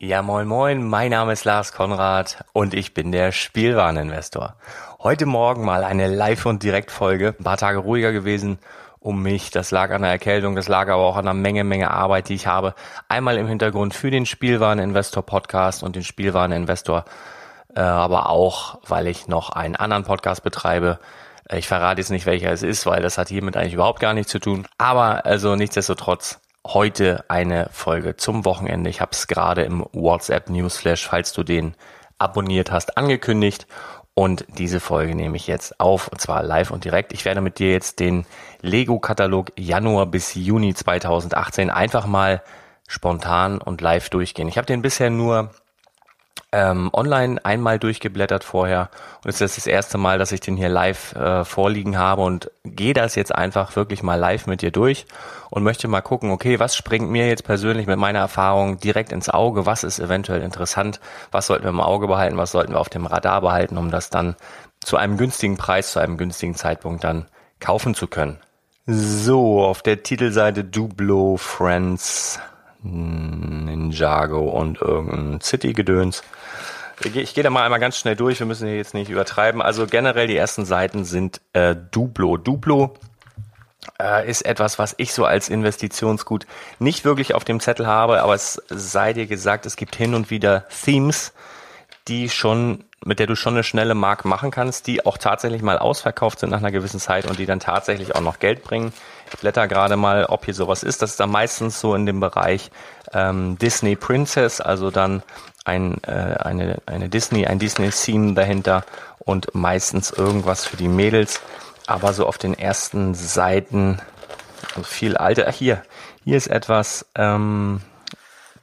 Ja, moin moin, mein Name ist Lars Konrad und ich bin der Spielwareninvestor. Heute Morgen mal eine Live- und Direktfolge, ein paar Tage ruhiger gewesen um mich. Das lag an der Erkältung, das lag aber auch an einer Menge, Menge Arbeit, die ich habe. Einmal im Hintergrund für den Spielwareninvestor Podcast und den Spielwareninvestor, äh, aber auch, weil ich noch einen anderen Podcast betreibe. Ich verrate jetzt nicht, welcher es ist, weil das hat hiermit eigentlich überhaupt gar nichts zu tun. Aber also nichtsdestotrotz heute eine Folge zum Wochenende. Ich habe es gerade im WhatsApp Newsflash, falls du den abonniert hast, angekündigt. Und diese Folge nehme ich jetzt auf, und zwar live und direkt. Ich werde mit dir jetzt den Lego-Katalog Januar bis Juni 2018 einfach mal spontan und live durchgehen. Ich habe den bisher nur ähm, online einmal durchgeblättert vorher. Und es ist das erste Mal, dass ich den hier live äh, vorliegen habe und gehe das jetzt einfach wirklich mal live mit dir durch und möchte mal gucken, okay, was springt mir jetzt persönlich mit meiner Erfahrung direkt ins Auge, was ist eventuell interessant, was sollten wir im Auge behalten, was sollten wir auf dem Radar behalten, um das dann zu einem günstigen Preis, zu einem günstigen Zeitpunkt dann kaufen zu können. So, auf der Titelseite Dublo Friends Ninjago und irgendein City-Gedöns. Ich gehe da mal einmal ganz schnell durch, wir müssen hier jetzt nicht übertreiben. Also generell die ersten Seiten sind äh, Duplo. Duplo äh, ist etwas, was ich so als Investitionsgut nicht wirklich auf dem Zettel habe, aber es sei dir gesagt, es gibt hin und wieder Themes, die schon mit der du schon eine schnelle Mark machen kannst, die auch tatsächlich mal ausverkauft sind nach einer gewissen Zeit und die dann tatsächlich auch noch Geld bringen. Ich blätter gerade mal, ob hier sowas ist. Das ist dann meistens so in dem Bereich ähm, Disney Princess, also dann ein, äh, eine, eine Disney, ein Disney-Theme dahinter und meistens irgendwas für die Mädels. Aber so auf den ersten Seiten also viel alter. Hier, hier ist etwas, ähm,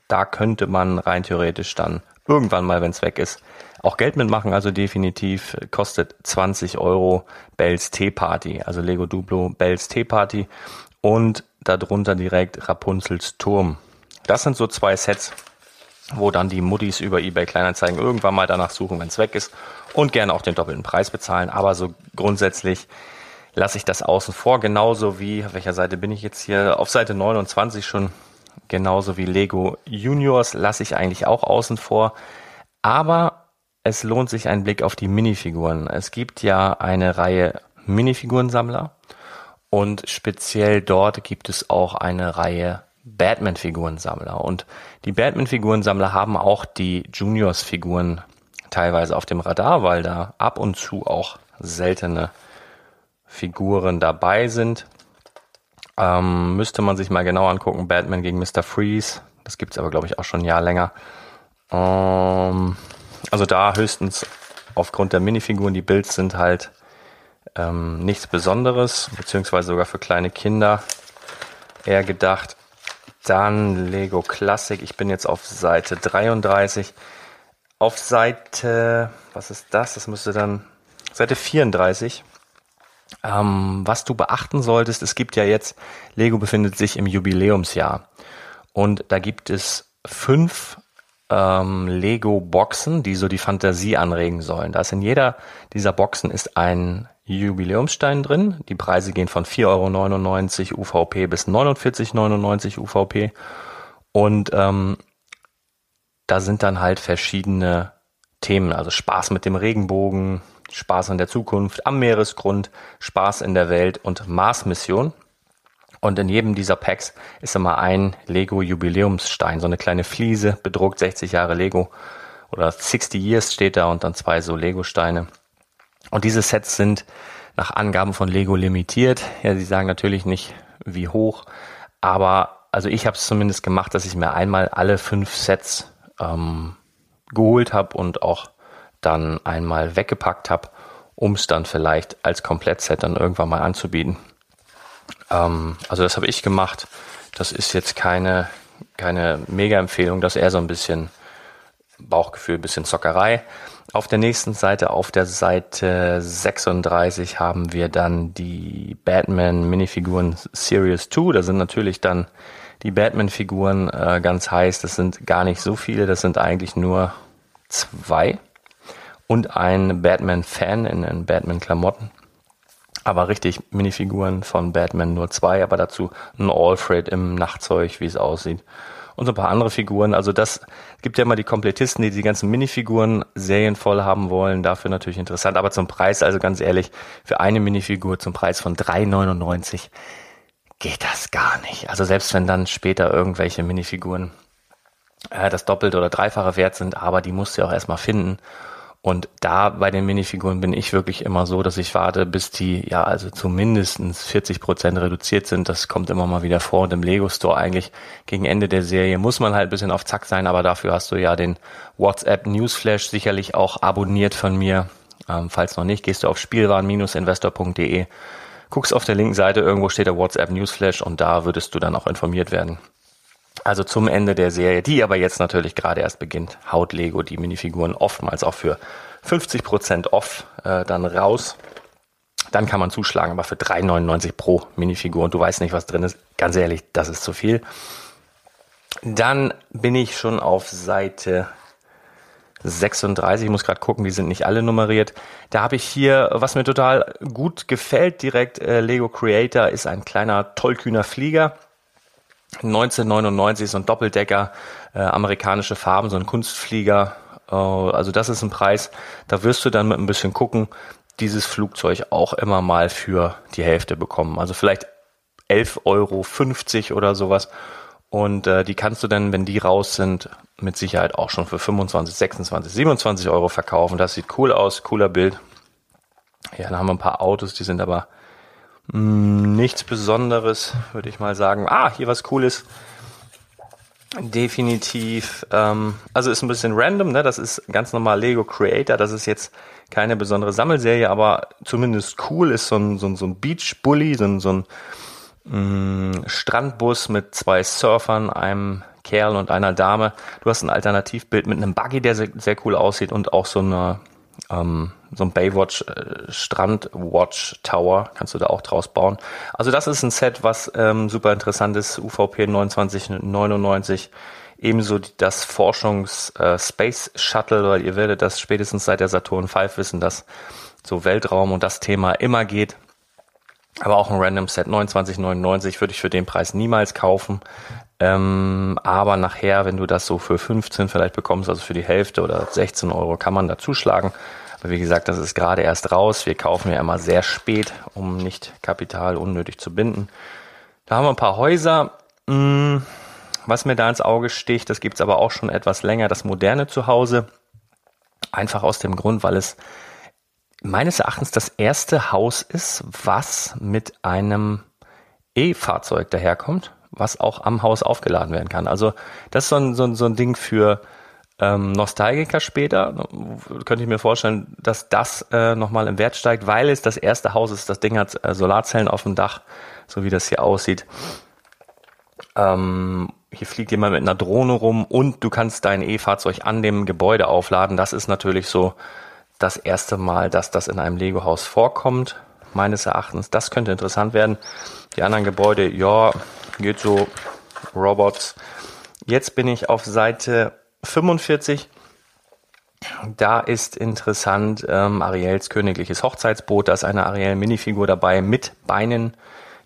da könnte man rein theoretisch dann irgendwann mal, wenn es weg ist, auch Geld mitmachen. Also definitiv kostet 20 Euro Bells Tea Party, also Lego Duplo Bells Tea Party und darunter direkt Rapunzels Turm. Das sind so zwei Sets, wo dann die Muttis über eBay Kleinanzeigen irgendwann mal danach suchen, wenn es weg ist und gerne auch den doppelten Preis bezahlen. Aber so grundsätzlich lasse ich das außen vor, genauso wie, auf welcher Seite bin ich jetzt hier? Auf Seite 29 schon genauso wie Lego Juniors lasse ich eigentlich auch außen vor. Aber es lohnt sich ein Blick auf die Minifiguren. Es gibt ja eine Reihe Minifigurensammler und speziell dort gibt es auch eine Reihe Batman-Figurensammler. Und die Batman-Figurensammler haben auch die Juniors-Figuren teilweise auf dem Radar, weil da ab und zu auch seltene Figuren dabei sind. Ähm, müsste man sich mal genau angucken. Batman gegen Mr. Freeze. Das gibt's aber, glaube ich, auch schon ein Jahr länger. Ähm, also da höchstens aufgrund der Minifiguren. Die Builds sind halt ähm, nichts Besonderes, beziehungsweise sogar für kleine Kinder eher gedacht. Dann Lego Classic. Ich bin jetzt auf Seite 33. Auf Seite, was ist das? Das müsste dann Seite 34 ähm, was du beachten solltest, es gibt ja jetzt, Lego befindet sich im Jubiläumsjahr und da gibt es fünf ähm, Lego-Boxen, die so die Fantasie anregen sollen. Da ist in jeder dieser Boxen ist ein Jubiläumsstein drin. Die Preise gehen von 4,99 Euro UVP bis 49,99 UVP. Und ähm, da sind dann halt verschiedene Themen, also Spaß mit dem Regenbogen, Spaß in der Zukunft, am Meeresgrund, Spaß in der Welt und Mars-Mission. Und in jedem dieser Packs ist immer ein Lego-Jubiläumsstein, so eine kleine Fliese, bedruckt 60 Jahre Lego oder 60 Years steht da und dann zwei so Lego-Steine. Und diese Sets sind nach Angaben von Lego limitiert. Ja, sie sagen natürlich nicht, wie hoch, aber also ich habe es zumindest gemacht, dass ich mir einmal alle fünf Sets ähm, geholt habe und auch dann einmal weggepackt habe, um es dann vielleicht als Komplettset dann irgendwann mal anzubieten. Ähm, also das habe ich gemacht. Das ist jetzt keine, keine Mega-Empfehlung, das ist eher so ein bisschen Bauchgefühl, ein bisschen Zockerei. Auf der nächsten Seite, auf der Seite 36, haben wir dann die Batman Minifiguren Series 2. Da sind natürlich dann die Batman-Figuren äh, ganz heiß. Das sind gar nicht so viele, das sind eigentlich nur zwei und ein Batman-Fan in, in Batman-Klamotten. Aber richtig Minifiguren von Batman nur zwei, aber dazu ein Alfred im Nachtzeug, wie es aussieht. Und so ein paar andere Figuren. Also das gibt ja immer die Komplettisten, die die ganzen Minifiguren serienvoll haben wollen. Dafür natürlich interessant. Aber zum Preis, also ganz ehrlich, für eine Minifigur zum Preis von 3,99 geht das gar nicht. Also selbst wenn dann später irgendwelche Minifiguren äh, das Doppelte oder Dreifache wert sind, aber die musst du ja auch erstmal finden. Und da bei den Minifiguren bin ich wirklich immer so, dass ich warte, bis die ja also zumindest 40 Prozent reduziert sind. Das kommt immer mal wieder vor. Und im Lego Store eigentlich gegen Ende der Serie muss man halt ein bisschen auf Zack sein, aber dafür hast du ja den WhatsApp Newsflash sicherlich auch abonniert von mir. Ähm, falls noch nicht, gehst du auf spielwaren-investor.de, guckst auf der linken Seite, irgendwo steht der WhatsApp Newsflash und da würdest du dann auch informiert werden. Also zum Ende der Serie, die aber jetzt natürlich gerade erst beginnt, haut Lego die Minifiguren oftmals auch für 50% off äh, dann raus. Dann kann man zuschlagen, aber für 3,99 pro Minifigur und du weißt nicht, was drin ist. Ganz ehrlich, das ist zu viel. Dann bin ich schon auf Seite 36. Ich muss gerade gucken, die sind nicht alle nummeriert. Da habe ich hier, was mir total gut gefällt, direkt äh, Lego Creator ist ein kleiner tollkühner Flieger 1999 so ein Doppeldecker, äh, amerikanische Farben, so ein Kunstflieger. Äh, also das ist ein Preis, da wirst du dann mit ein bisschen gucken, dieses Flugzeug auch immer mal für die Hälfte bekommen. Also vielleicht 11,50 Euro oder sowas. Und äh, die kannst du dann, wenn die raus sind, mit Sicherheit auch schon für 25, 26, 27 Euro verkaufen. Das sieht cool aus, cooler Bild. Ja, dann haben wir ein paar Autos, die sind aber nichts Besonderes, würde ich mal sagen. Ah, hier was Cooles. Definitiv. Ähm, also ist ein bisschen random, ne? Das ist ganz normal Lego Creator. Das ist jetzt keine besondere Sammelserie, aber zumindest cool ist so ein, so ein, so ein Beach Bully, so ein, so ein mh, mm, Strandbus mit zwei Surfern, einem Kerl und einer Dame. Du hast ein Alternativbild mit einem Buggy, der sehr, sehr cool aussieht und auch so eine ähm, so ein Baywatch äh, Strand Watch Tower kannst du da auch draus bauen. Also das ist ein Set, was ähm, super interessant ist. UVP 2999 ebenso das Forschungs äh, Space Shuttle, weil ihr werdet das spätestens seit der Saturn V wissen, dass so Weltraum und das Thema immer geht. Aber auch ein Random Set 29,99 würde ich für den Preis niemals kaufen. Ähm, aber nachher, wenn du das so für 15 vielleicht bekommst, also für die Hälfte oder 16 Euro, kann man da zuschlagen. Wie gesagt, das ist gerade erst raus. Wir kaufen ja immer sehr spät, um nicht Kapital unnötig zu binden. Da haben wir ein paar Häuser. Hm, was mir da ins Auge sticht, das gibt's aber auch schon etwas länger, das moderne Zuhause. Einfach aus dem Grund, weil es meines Erachtens das erste Haus ist, was mit einem E-Fahrzeug daherkommt was auch am Haus aufgeladen werden kann. Also das ist so ein, so ein, so ein Ding für ähm, Nostalgiker später. Könnte ich mir vorstellen, dass das äh, nochmal im Wert steigt, weil es das erste Haus ist. Das Ding hat äh, Solarzellen auf dem Dach, so wie das hier aussieht. Ähm, hier fliegt jemand mit einer Drohne rum und du kannst dein E-Fahrzeug an dem Gebäude aufladen. Das ist natürlich so das erste Mal, dass das in einem Lego-Haus vorkommt, meines Erachtens. Das könnte interessant werden. Die anderen Gebäude, ja, geht so Robots. Jetzt bin ich auf Seite 45. Da ist interessant ähm, Ariels königliches Hochzeitsboot. Da ist eine Ariel-Minifigur dabei mit Beinen.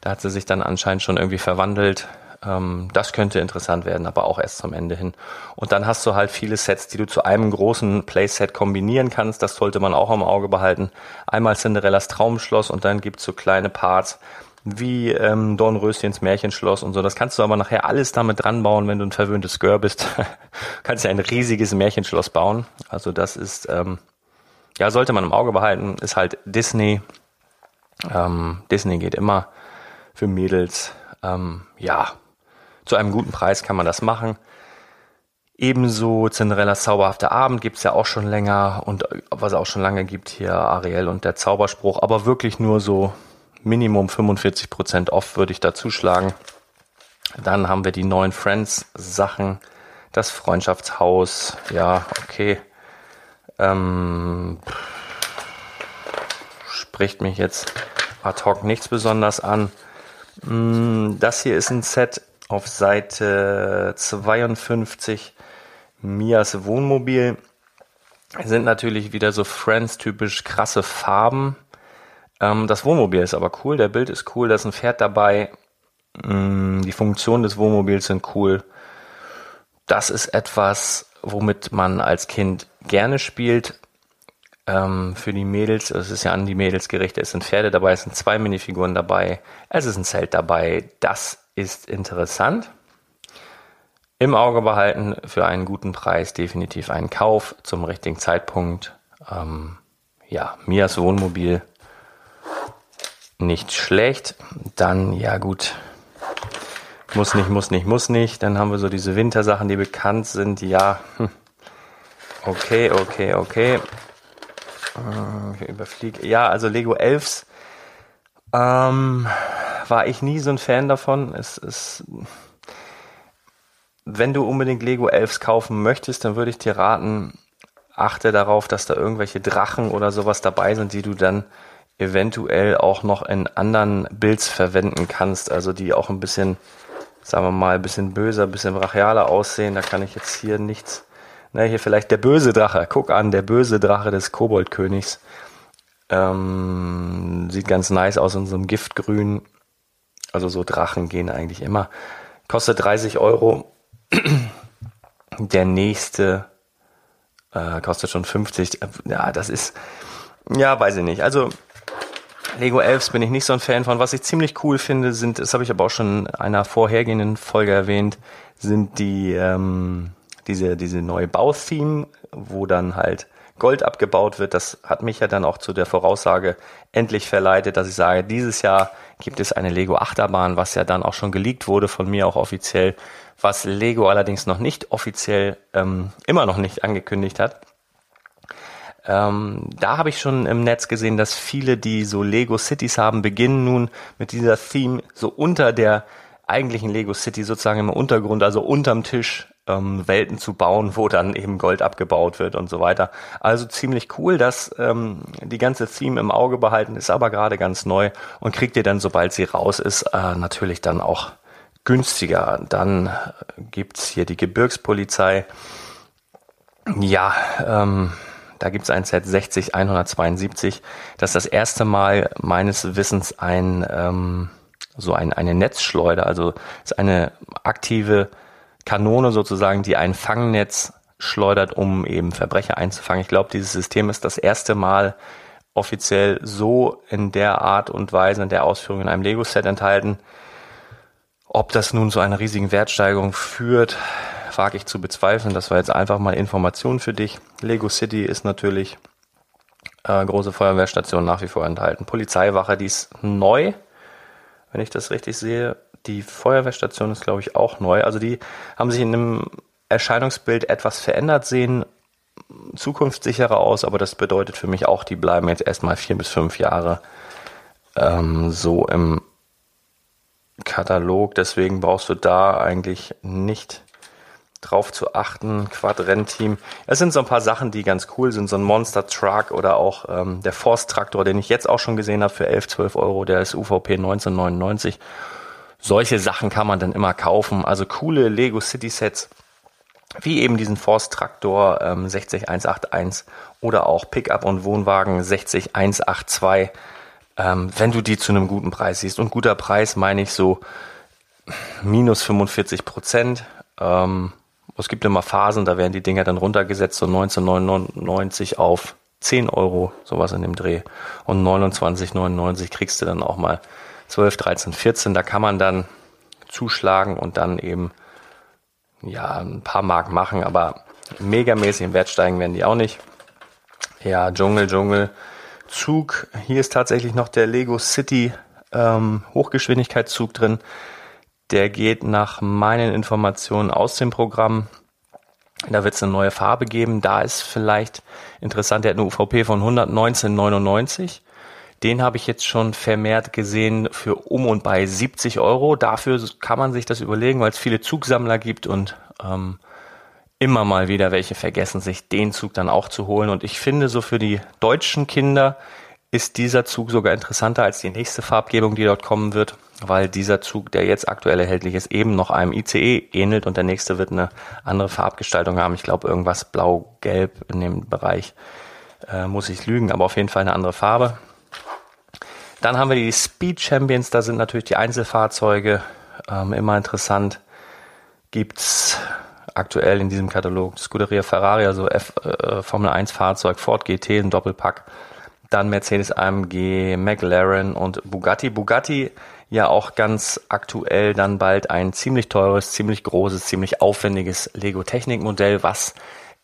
Da hat sie sich dann anscheinend schon irgendwie verwandelt. Ähm, das könnte interessant werden, aber auch erst zum Ende hin. Und dann hast du halt viele Sets, die du zu einem großen Playset kombinieren kannst. Das sollte man auch im Auge behalten. Einmal Cinderellas Traumschloss und dann gibt's so kleine Parts wie ähm, Dornröschens Märchenschloss und so. Das kannst du aber nachher alles damit dran bauen, wenn du ein verwöhntes Gör bist. kannst ja ein riesiges Märchenschloss bauen. Also das ist, ähm, ja, sollte man im Auge behalten. Ist halt Disney. Ähm, Disney geht immer für Mädels. Ähm, ja, zu einem guten Preis kann man das machen. Ebenso Cinderellas zauberhafter Abend gibt's ja auch schon länger und was es auch schon lange gibt hier Ariel und der Zauberspruch, aber wirklich nur so Minimum 45% off würde ich da zuschlagen. Dann haben wir die neuen Friends-Sachen, das Freundschaftshaus, ja, okay. Ähm, spricht mich jetzt ad hoc nichts besonders an. Mm, das hier ist ein Set auf Seite 52, Mias Wohnmobil. Sind natürlich wieder so Friends-typisch krasse Farben ähm, das Wohnmobil ist aber cool, der Bild ist cool, da ist ein Pferd dabei. Ähm, die Funktionen des Wohnmobils sind cool. Das ist etwas, womit man als Kind gerne spielt. Ähm, für die Mädels, es ist ja an die Mädels gerichtet, es sind Pferde dabei, es sind zwei Minifiguren dabei, es ist ein Zelt dabei. Das ist interessant. Im Auge behalten für einen guten Preis definitiv einen Kauf zum richtigen Zeitpunkt. Ähm, ja, Mias Wohnmobil nicht schlecht. Dann, ja gut, muss nicht, muss nicht, muss nicht. Dann haben wir so diese Wintersachen, die bekannt sind. Ja, hm. okay, okay, okay. Äh, ich überfliege. Ja, also Lego Elves ähm, war ich nie so ein Fan davon. Es ist, wenn du unbedingt Lego Elves kaufen möchtest, dann würde ich dir raten, achte darauf, dass da irgendwelche Drachen oder sowas dabei sind, die du dann eventuell auch noch in anderen Builds verwenden kannst, also die auch ein bisschen, sagen wir mal, ein bisschen böser, ein bisschen brachialer aussehen. Da kann ich jetzt hier nichts. Na, hier vielleicht der böse Drache. Guck an, der böse Drache des Koboldkönigs. Ähm, sieht ganz nice aus in so einem Giftgrün. Also so Drachen gehen eigentlich immer. Kostet 30 Euro. Der nächste äh, kostet schon 50. Ja, das ist, ja, weiß ich nicht. Also Lego Elves bin ich nicht so ein Fan von. Was ich ziemlich cool finde, sind, das habe ich aber auch schon in einer vorhergehenden Folge erwähnt, sind die ähm, diese diese neue Bautheme, wo dann halt Gold abgebaut wird. Das hat mich ja dann auch zu der Voraussage endlich verleitet, dass ich sage, dieses Jahr gibt es eine Lego Achterbahn, was ja dann auch schon geleakt wurde von mir auch offiziell, was Lego allerdings noch nicht offiziell ähm, immer noch nicht angekündigt hat. Ähm, da habe ich schon im Netz gesehen, dass viele, die so Lego Cities haben, beginnen nun mit dieser Theme so unter der eigentlichen Lego City sozusagen im Untergrund, also unterm Tisch ähm, Welten zu bauen, wo dann eben Gold abgebaut wird und so weiter. Also ziemlich cool, dass ähm, die ganze Theme im Auge behalten ist, aber gerade ganz neu und kriegt ihr dann, sobald sie raus ist, äh, natürlich dann auch günstiger. Dann gibt's hier die Gebirgspolizei. Ja, ähm, da gibt's ein Set 60172. Das ist das erste Mal meines Wissens ein ähm, so ein, eine Netzschleuder, also ist eine aktive Kanone sozusagen, die ein Fangnetz schleudert, um eben Verbrecher einzufangen. Ich glaube, dieses System ist das erste Mal offiziell so in der Art und Weise, in der Ausführung in einem Lego-Set enthalten. Ob das nun zu einer riesigen Wertsteigerung führt, wage ich zu bezweifeln. Das war jetzt einfach mal Information für dich. Lego City ist natürlich äh, große Feuerwehrstation nach wie vor enthalten. Polizeiwache, die ist neu, wenn ich das richtig sehe. Die Feuerwehrstation ist, glaube ich, auch neu. Also die haben sich in einem Erscheinungsbild etwas verändert, sehen zukunftssicherer aus, aber das bedeutet für mich auch, die bleiben jetzt erstmal vier bis fünf Jahre ähm, so im Katalog. Deswegen brauchst du da eigentlich nicht drauf zu achten. Quad-Rennteam. Es sind so ein paar Sachen, die ganz cool sind. So ein Monster Truck oder auch ähm, der Force Traktor, den ich jetzt auch schon gesehen habe für 11, 12 Euro. Der ist UVP 1999 solche Sachen kann man dann immer kaufen. Also coole Lego City Sets, wie eben diesen Force Traktor ähm, 60181 oder auch Pickup und Wohnwagen 60182. Ähm, wenn du die zu einem guten Preis siehst. Und guter Preis meine ich so minus 45 Prozent. Ähm, es gibt immer Phasen, da werden die Dinger dann runtergesetzt, so 1999 auf 10 Euro, sowas in dem Dreh. Und 29,99 kriegst du dann auch mal 12, 13, 14, da kann man dann zuschlagen und dann eben ja ein paar Mark machen, aber megamäßig im Wert steigen werden die auch nicht. Ja, Dschungel, Dschungel, Zug. Hier ist tatsächlich noch der Lego City ähm, Hochgeschwindigkeitszug drin. Der geht nach meinen Informationen aus dem Programm. Da wird es eine neue Farbe geben. Da ist vielleicht interessant, der hat eine UVP von 119,99. Den habe ich jetzt schon vermehrt gesehen für um und bei 70 Euro. Dafür kann man sich das überlegen, weil es viele Zugsammler gibt und ähm, immer mal wieder welche vergessen, sich den Zug dann auch zu holen. Und ich finde, so für die deutschen Kinder ist dieser Zug sogar interessanter als die nächste Farbgebung, die dort kommen wird, weil dieser Zug, der jetzt aktuell erhältlich ist, eben noch einem ICE ähnelt und der nächste wird eine andere Farbgestaltung haben. Ich glaube, irgendwas blau-gelb in dem Bereich. Äh, muss ich lügen, aber auf jeden Fall eine andere Farbe. Dann haben wir die Speed Champions, da sind natürlich die Einzelfahrzeuge ähm, immer interessant. Gibt's aktuell in diesem Katalog Scuderia Ferrari, also F, äh, Formel 1 Fahrzeug, Ford GT, ein Doppelpack. Dann Mercedes AMG, McLaren und Bugatti. Bugatti ja auch ganz aktuell dann bald ein ziemlich teures, ziemlich großes, ziemlich aufwendiges Lego Technik Modell, was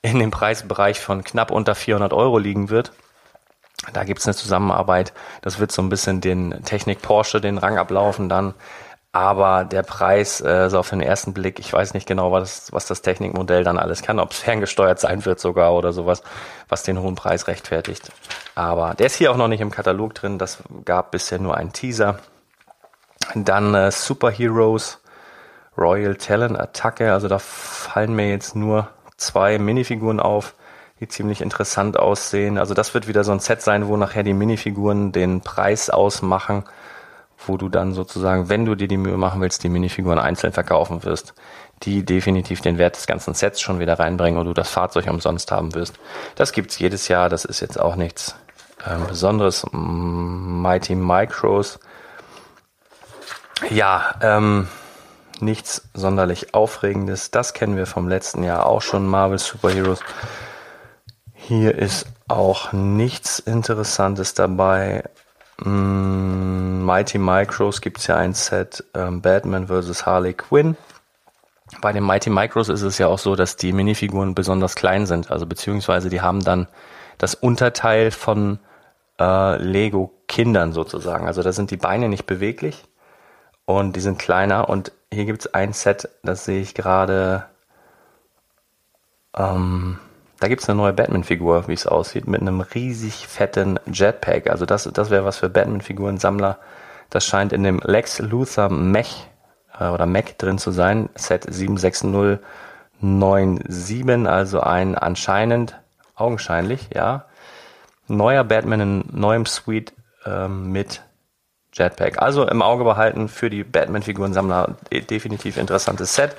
in dem Preisbereich von knapp unter 400 Euro liegen wird. Da gibt es eine Zusammenarbeit. Das wird so ein bisschen den Technik Porsche den Rang ablaufen dann. Aber der Preis, äh, so auf den ersten Blick, ich weiß nicht genau, was, was das Technikmodell dann alles kann, ob es ferngesteuert sein wird sogar oder sowas, was den hohen Preis rechtfertigt. Aber der ist hier auch noch nicht im Katalog drin. Das gab bisher nur einen Teaser. Dann äh, Superheroes, Royal Talent Attacke. Also da fallen mir jetzt nur zwei Minifiguren auf die ziemlich interessant aussehen. Also das wird wieder so ein Set sein, wo nachher die Minifiguren den Preis ausmachen, wo du dann sozusagen, wenn du dir die Mühe machen willst, die Minifiguren einzeln verkaufen wirst, die definitiv den Wert des ganzen Sets schon wieder reinbringen und du das Fahrzeug umsonst haben wirst. Das gibt's jedes Jahr, das ist jetzt auch nichts ähm, Besonderes. Mighty Micros. Ja, ähm, nichts sonderlich Aufregendes. Das kennen wir vom letzten Jahr auch schon, Marvel Superheroes. Hier ist auch nichts Interessantes dabei. Mm, Mighty Micros gibt es ja ein Set ähm, Batman vs. Harley Quinn. Bei den Mighty Micros ist es ja auch so, dass die Minifiguren besonders klein sind. Also beziehungsweise die haben dann das Unterteil von äh, Lego Kindern sozusagen. Also da sind die Beine nicht beweglich und die sind kleiner. Und hier gibt es ein Set, das sehe ich gerade. Ähm, da gibt es eine neue Batman-Figur, wie es aussieht, mit einem riesig fetten Jetpack. Also das, das wäre was für Batman-Figuren-Sammler. Das scheint in dem Lex Luthor Mech äh, oder Mech drin zu sein. Set 76097, also ein anscheinend, augenscheinlich, ja, neuer Batman in neuem Suite ähm, mit Jetpack. Also im Auge behalten für die Batman-Figuren-Sammler definitiv interessantes Set.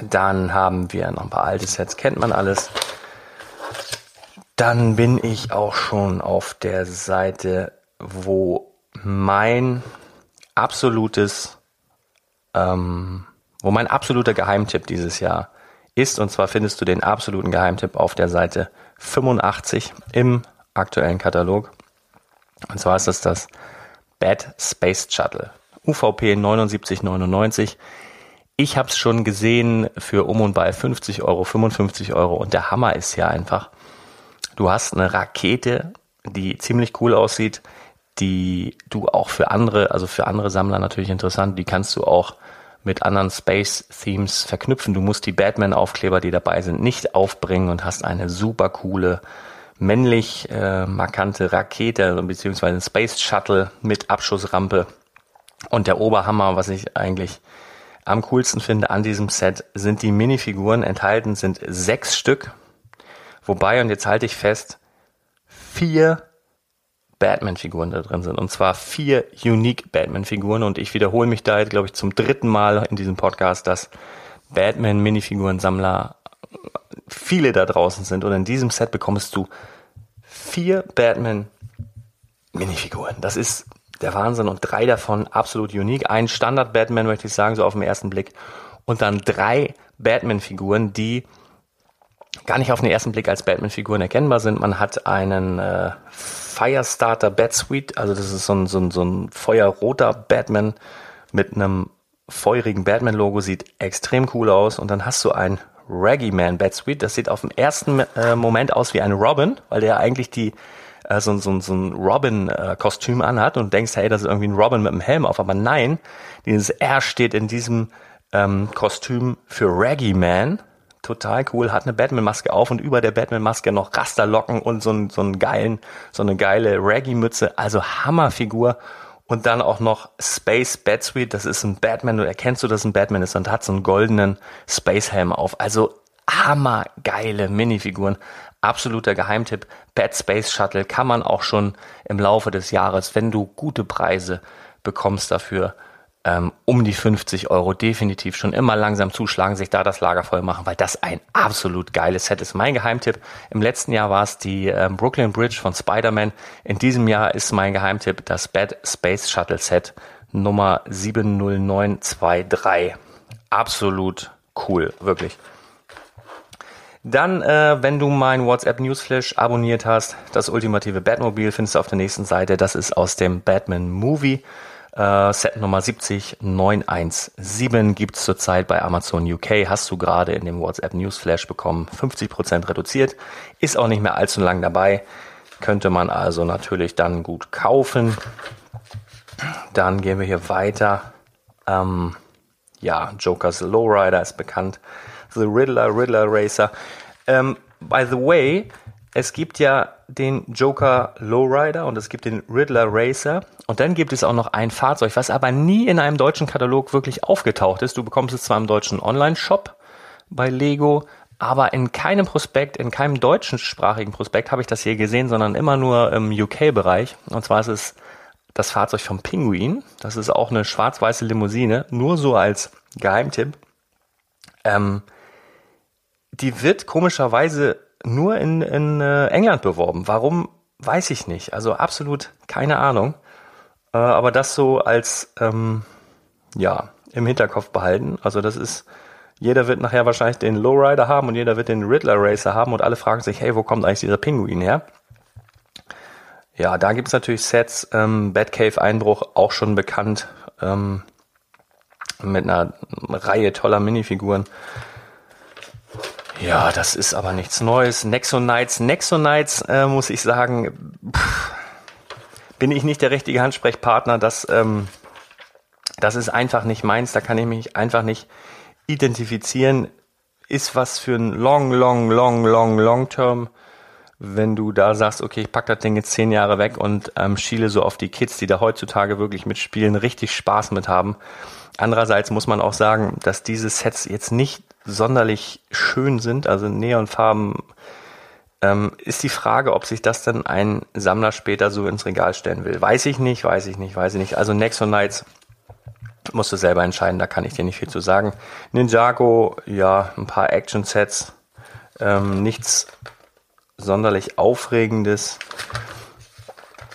Dann haben wir noch ein paar alte Sets, kennt man alles. Dann bin ich auch schon auf der Seite, wo mein absolutes, ähm, wo mein absoluter Geheimtipp dieses Jahr ist. Und zwar findest du den absoluten Geheimtipp auf der Seite 85 im aktuellen Katalog. Und zwar ist das das Bad Space Shuttle. UVP 7999 ich habe es schon gesehen für um und bei 50 Euro, 55 Euro. Und der Hammer ist ja einfach, du hast eine Rakete, die ziemlich cool aussieht, die du auch für andere, also für andere Sammler natürlich interessant, die kannst du auch mit anderen Space-Themes verknüpfen. Du musst die Batman-Aufkleber, die dabei sind, nicht aufbringen und hast eine super coole, männlich äh, markante Rakete, beziehungsweise ein Space Shuttle mit Abschussrampe. Und der Oberhammer, was ich eigentlich am coolsten finde an diesem Set sind die Minifiguren. Enthalten sind sechs Stück. Wobei, und jetzt halte ich fest, vier Batman-Figuren da drin sind. Und zwar vier Unique Batman-Figuren. Und ich wiederhole mich da jetzt, glaube ich, zum dritten Mal in diesem Podcast, dass Batman-Minifiguren-Sammler viele da draußen sind. Und in diesem Set bekommst du vier Batman-Minifiguren. Das ist der Wahnsinn und drei davon absolut unique. Ein Standard-Batman, möchte ich sagen, so auf den ersten Blick. Und dann drei Batman-Figuren, die gar nicht auf den ersten Blick als Batman-Figuren erkennbar sind. Man hat einen äh, Firestarter Batsuite, also das ist so ein, so ein, so ein feuerroter Batman mit einem feurigen Batman-Logo, sieht extrem cool aus. Und dann hast du ein Raggy Man Batsuite, das sieht auf den ersten äh, Moment aus wie ein Robin, weil der eigentlich die äh, so, so, so ein Robin-Kostüm anhat und denkst, hey, das ist irgendwie ein Robin mit einem Helm auf. Aber nein, dieses R steht in diesem ähm, Kostüm für Raggy Man. Total cool, hat eine Batman-Maske auf und über der Batman-Maske noch Rasterlocken und so, so, einen geilen, so eine geile Raggy-Mütze. Also Hammerfigur. Und dann auch noch Space Batsuite, das ist ein Batman, du erkennst du, dass ein Batman ist und hat so einen goldenen Space-Helm auf. Also hammergeile Minifiguren absoluter Geheimtipp. Bad Space Shuttle kann man auch schon im Laufe des Jahres, wenn du gute Preise bekommst dafür, ähm, um die 50 Euro definitiv schon immer langsam zuschlagen, sich da das Lager voll machen, weil das ein absolut geiles Set ist. Mein Geheimtipp, im letzten Jahr war es die ähm, Brooklyn Bridge von Spider-Man. In diesem Jahr ist mein Geheimtipp das Bad Space Shuttle Set Nummer 70923. Absolut cool, wirklich. Dann, äh, wenn du mein WhatsApp Newsflash abonniert hast, das ultimative Batmobil findest du auf der nächsten Seite. Das ist aus dem Batman Movie. Äh, Set Nummer 70917 gibt es zurzeit bei Amazon UK. Hast du gerade in dem WhatsApp Newsflash bekommen. 50% reduziert. Ist auch nicht mehr allzu lang dabei. Könnte man also natürlich dann gut kaufen. Dann gehen wir hier weiter. Ähm, ja, Joker's Lowrider ist bekannt. The Riddler, Riddler Racer. Ähm, by the way, es gibt ja den Joker Lowrider und es gibt den Riddler Racer und dann gibt es auch noch ein Fahrzeug, was aber nie in einem deutschen Katalog wirklich aufgetaucht ist. Du bekommst es zwar im deutschen Online-Shop bei Lego, aber in keinem Prospekt, in keinem deutschen sprachigen Prospekt habe ich das hier gesehen, sondern immer nur im UK-Bereich. Und zwar ist es das Fahrzeug vom Pinguin. Das ist auch eine schwarz-weiße Limousine, nur so als Geheimtipp. Ähm, die wird komischerweise nur in, in äh, England beworben. Warum, weiß ich nicht. Also absolut keine Ahnung. Äh, aber das so als, ähm, ja, im Hinterkopf behalten. Also das ist, jeder wird nachher wahrscheinlich den Lowrider haben und jeder wird den Riddler Racer haben und alle fragen sich, hey, wo kommt eigentlich dieser Pinguin her? Ja, da gibt's natürlich Sets, ähm, Batcave Einbruch, auch schon bekannt, ähm, mit einer Reihe toller Minifiguren. Ja, das ist aber nichts Neues. Nexonites, Nexonites, äh, muss ich sagen, pff, bin ich nicht der richtige Ansprechpartner. Das, ähm, das ist einfach nicht meins. Da kann ich mich einfach nicht identifizieren. Ist was für ein long, long, long, long, long term. Wenn du da sagst, okay, ich pack das Ding jetzt zehn Jahre weg und ähm, schiele so auf die Kids, die da heutzutage wirklich mit Spielen richtig Spaß mit haben. Andererseits muss man auch sagen, dass diese Sets jetzt nicht sonderlich schön sind, also Neonfarben, ähm, ist die Frage, ob sich das dann ein Sammler später so ins Regal stellen will. Weiß ich nicht, weiß ich nicht, weiß ich nicht. Also Nexon Knights musst du selber entscheiden, da kann ich dir nicht viel zu sagen. Ninjago, ja, ein paar Action-Sets, ähm, nichts sonderlich Aufregendes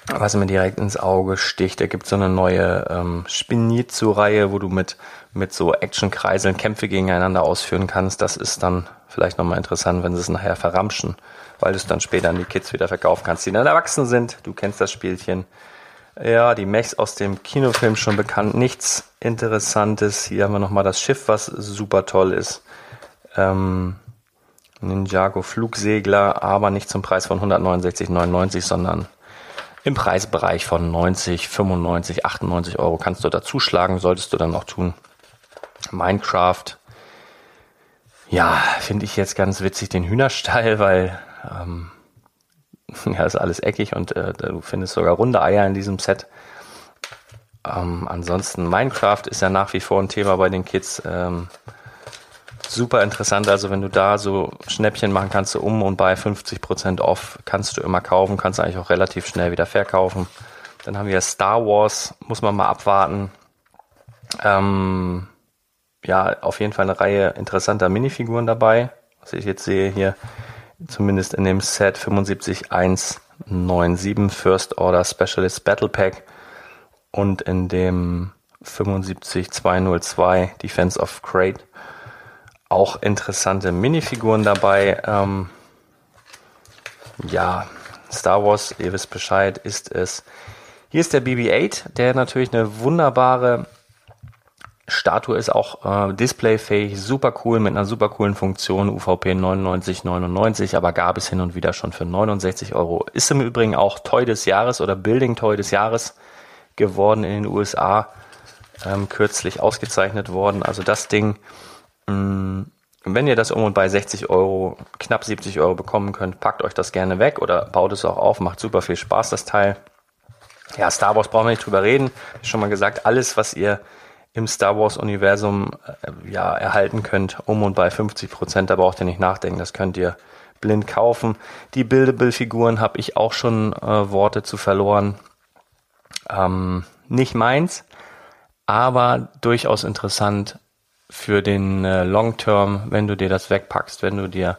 was mir direkt ins Auge sticht, da gibt es so eine neue ähm, Spinizzo-Reihe, wo du mit, mit so Action-Kreiseln Kämpfe gegeneinander ausführen kannst. Das ist dann vielleicht nochmal interessant, wenn sie es nachher verramschen, weil du es dann später an die Kids wieder verkaufen kannst, die dann erwachsen sind. Du kennst das Spielchen. Ja, die Mechs aus dem Kinofilm schon bekannt. Nichts Interessantes. Hier haben wir nochmal das Schiff, was super toll ist. Ähm, Ninjago Flugsegler, aber nicht zum Preis von 169,99, sondern im Preisbereich von 90, 95, 98 Euro kannst du dazu schlagen, solltest du dann auch tun. Minecraft, ja, finde ich jetzt ganz witzig den Hühnerstall, weil ähm, ja, ist alles eckig und äh, du findest sogar runde Eier in diesem Set. Ähm, ansonsten Minecraft ist ja nach wie vor ein Thema bei den Kids. Ähm, super interessant. Also wenn du da so Schnäppchen machen kannst, so um und bei 50% off, kannst du immer kaufen, kannst du eigentlich auch relativ schnell wieder verkaufen. Dann haben wir Star Wars, muss man mal abwarten. Ähm, ja, auf jeden Fall eine Reihe interessanter Minifiguren dabei. Was ich jetzt sehe hier, zumindest in dem Set 75197 First Order Specialist Battle Pack und in dem 75202 Defense of Crate auch interessante Minifiguren dabei. Ähm, ja, Star Wars, ihr wisst Bescheid, ist es. Hier ist der BB-8, der natürlich eine wunderbare Statue ist, auch äh, displayfähig, super cool, mit einer super coolen Funktion, UVP 99,99, aber gab es hin und wieder schon für 69 Euro. Ist im Übrigen auch Toy des Jahres oder Building Toy des Jahres geworden in den USA, ähm, kürzlich ausgezeichnet worden. Also das Ding wenn ihr das um und bei 60 Euro, knapp 70 Euro bekommen könnt, packt euch das gerne weg oder baut es auch auf, macht super viel Spaß, das Teil. Ja, Star Wars brauchen wir nicht drüber reden. Schon mal gesagt, alles, was ihr im Star Wars Universum äh, ja erhalten könnt, um und bei 50 Prozent, da braucht ihr nicht nachdenken, das könnt ihr blind kaufen. Die Buildable-Figuren habe ich auch schon äh, Worte zu verloren. Ähm, nicht meins, aber durchaus interessant, für den äh, Long Term, wenn du dir das wegpackst, wenn du dir,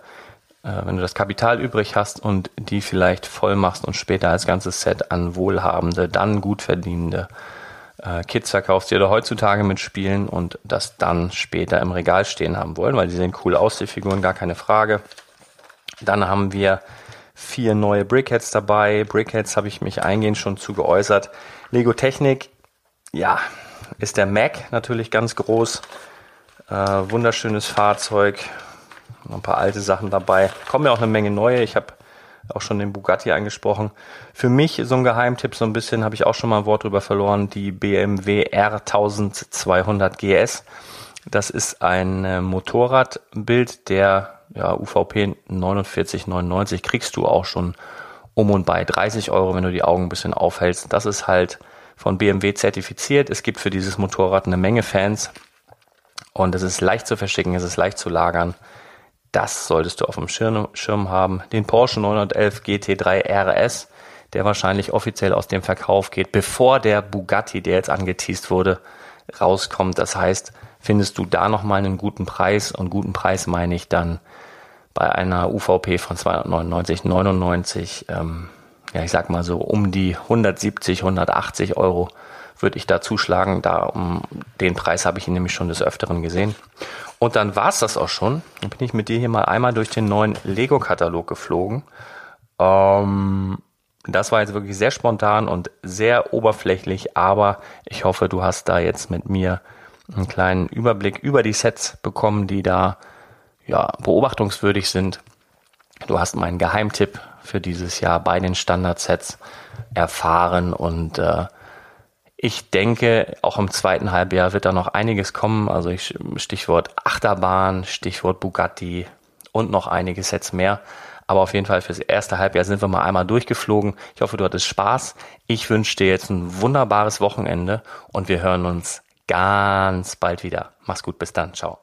äh, wenn du das Kapital übrig hast und die vielleicht voll machst und später als ganzes Set an wohlhabende, dann gut verdienende äh, Kids verkaufst, die da heutzutage mitspielen und das dann später im Regal stehen haben wollen, weil die sehen cool aus, die Figuren, gar keine Frage. Dann haben wir vier neue Brickheads dabei. Brickheads habe ich mich eingehend schon zu geäußert. Lego Technik, ja, ist der Mac natürlich ganz groß. Äh, wunderschönes Fahrzeug. Noch ein paar alte Sachen dabei. Kommen ja auch eine Menge neue. Ich habe auch schon den Bugatti angesprochen. Für mich so ein Geheimtipp, so ein bisschen habe ich auch schon mal ein Wort drüber verloren, die BMW R1200 GS. Das ist ein äh, Motorradbild der ja, UVP 49,99 kriegst du auch schon um und bei 30 Euro, wenn du die Augen ein bisschen aufhältst. Das ist halt von BMW zertifiziert. Es gibt für dieses Motorrad eine Menge Fans. Und es ist leicht zu verschicken, es ist leicht zu lagern. Das solltest du auf dem Schirm, haben. Den Porsche 911 GT3 RS, der wahrscheinlich offiziell aus dem Verkauf geht, bevor der Bugatti, der jetzt angeteased wurde, rauskommt. Das heißt, findest du da nochmal einen guten Preis und guten Preis meine ich dann bei einer UVP von 299,99, ähm, ja, ich sag mal so um die 170, 180 Euro würde ich da zuschlagen. Da um den Preis habe ich ihn nämlich schon des Öfteren gesehen. Und dann war es das auch schon. Dann bin ich mit dir hier mal einmal durch den neuen Lego-Katalog geflogen. Ähm, Das war jetzt wirklich sehr spontan und sehr oberflächlich, aber ich hoffe, du hast da jetzt mit mir einen kleinen Überblick über die Sets bekommen, die da ja, beobachtungswürdig sind. Du hast meinen Geheimtipp für dieses Jahr bei den Standardsets erfahren und äh, ich denke, auch im zweiten Halbjahr wird da noch einiges kommen. Also ich, Stichwort Achterbahn, Stichwort Bugatti und noch einige Sets mehr. Aber auf jeden Fall fürs erste Halbjahr sind wir mal einmal durchgeflogen. Ich hoffe, du hattest Spaß. Ich wünsche dir jetzt ein wunderbares Wochenende und wir hören uns ganz bald wieder. Mach's gut, bis dann. Ciao.